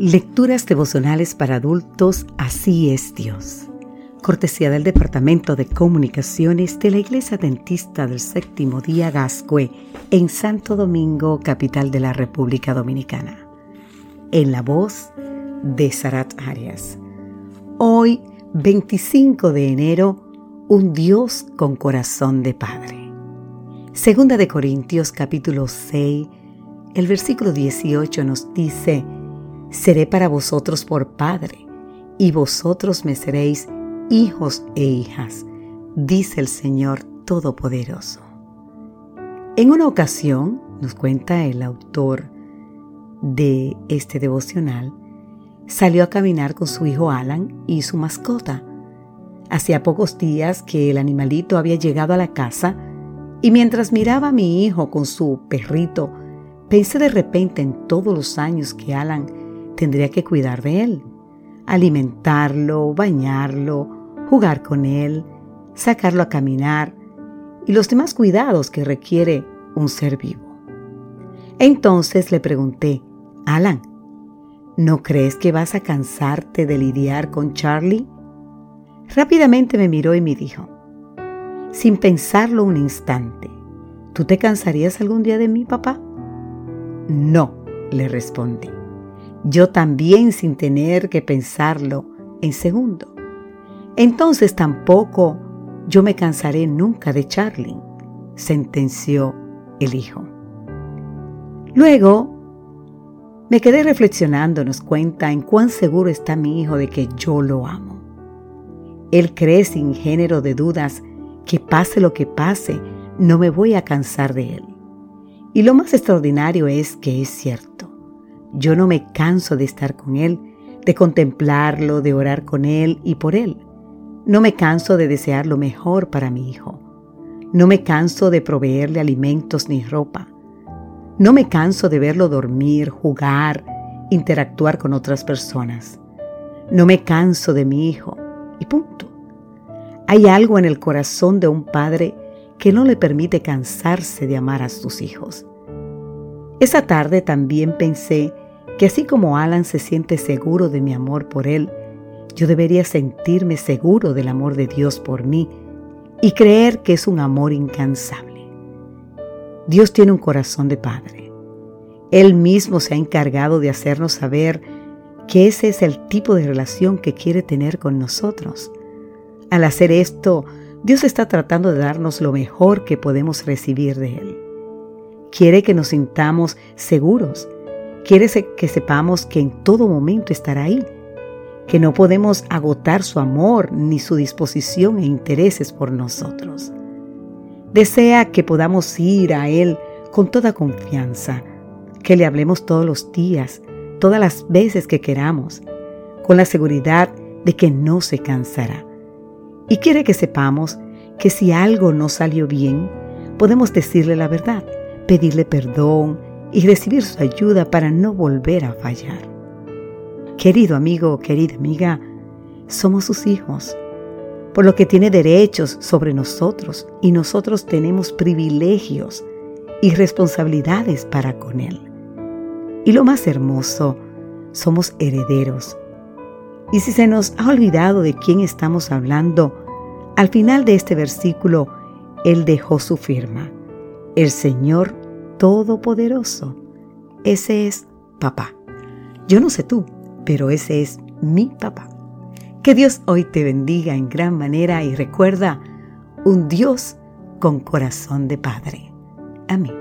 Lecturas devocionales para adultos, así es Dios. Cortesía del Departamento de Comunicaciones de la Iglesia Dentista del Séptimo Día Gascue en Santo Domingo, capital de la República Dominicana. En la voz de Sarat Arias. Hoy, 25 de enero, un Dios con corazón de Padre. Segunda de Corintios capítulo 6, el versículo 18 nos dice, Seré para vosotros por Padre, y vosotros me seréis hijos e hijas, dice el Señor Todopoderoso. En una ocasión, nos cuenta el autor de este devocional, salió a caminar con su hijo Alan y su mascota. Hacía pocos días que el animalito había llegado a la casa y mientras miraba a mi hijo con su perrito, pensé de repente en todos los años que Alan tendría que cuidar de él, alimentarlo, bañarlo, jugar con él, sacarlo a caminar y los demás cuidados que requiere un ser vivo. Entonces le pregunté, Alan, ¿no crees que vas a cansarte de lidiar con Charlie? Rápidamente me miró y me dijo, sin pensarlo un instante, ¿tú te cansarías algún día de mí, papá? No, le respondí. Yo también sin tener que pensarlo en segundo. Entonces tampoco yo me cansaré nunca de Charlie, sentenció el hijo. Luego me quedé reflexionando, nos cuenta en cuán seguro está mi hijo de que yo lo amo. Él cree sin género de dudas que pase lo que pase, no me voy a cansar de él. Y lo más extraordinario es que es cierto. Yo no me canso de estar con él, de contemplarlo, de orar con él y por él. No me canso de desear lo mejor para mi hijo. No me canso de proveerle alimentos ni ropa. No me canso de verlo dormir, jugar, interactuar con otras personas. No me canso de mi hijo. Y punto. Hay algo en el corazón de un padre que no le permite cansarse de amar a sus hijos. Esa tarde también pensé que así como Alan se siente seguro de mi amor por él, yo debería sentirme seguro del amor de Dios por mí y creer que es un amor incansable. Dios tiene un corazón de Padre. Él mismo se ha encargado de hacernos saber que ese es el tipo de relación que quiere tener con nosotros. Al hacer esto, Dios está tratando de darnos lo mejor que podemos recibir de Él. Quiere que nos sintamos seguros. Quiere que sepamos que en todo momento estará ahí, que no podemos agotar su amor ni su disposición e intereses por nosotros. Desea que podamos ir a Él con toda confianza, que le hablemos todos los días, todas las veces que queramos, con la seguridad de que no se cansará. Y quiere que sepamos que si algo no salió bien, podemos decirle la verdad, pedirle perdón y recibir su ayuda para no volver a fallar. Querido amigo, querida amiga, somos sus hijos por lo que tiene derechos sobre nosotros y nosotros tenemos privilegios y responsabilidades para con Él. Y lo más hermoso, somos herederos. Y si se nos ha olvidado de quién estamos hablando, al final de este versículo, Él dejó su firma. El Señor Todopoderoso. Ese es papá. Yo no sé tú, pero ese es mi papá. Que Dios hoy te bendiga en gran manera y recuerda, un Dios con corazón de Padre. Amén.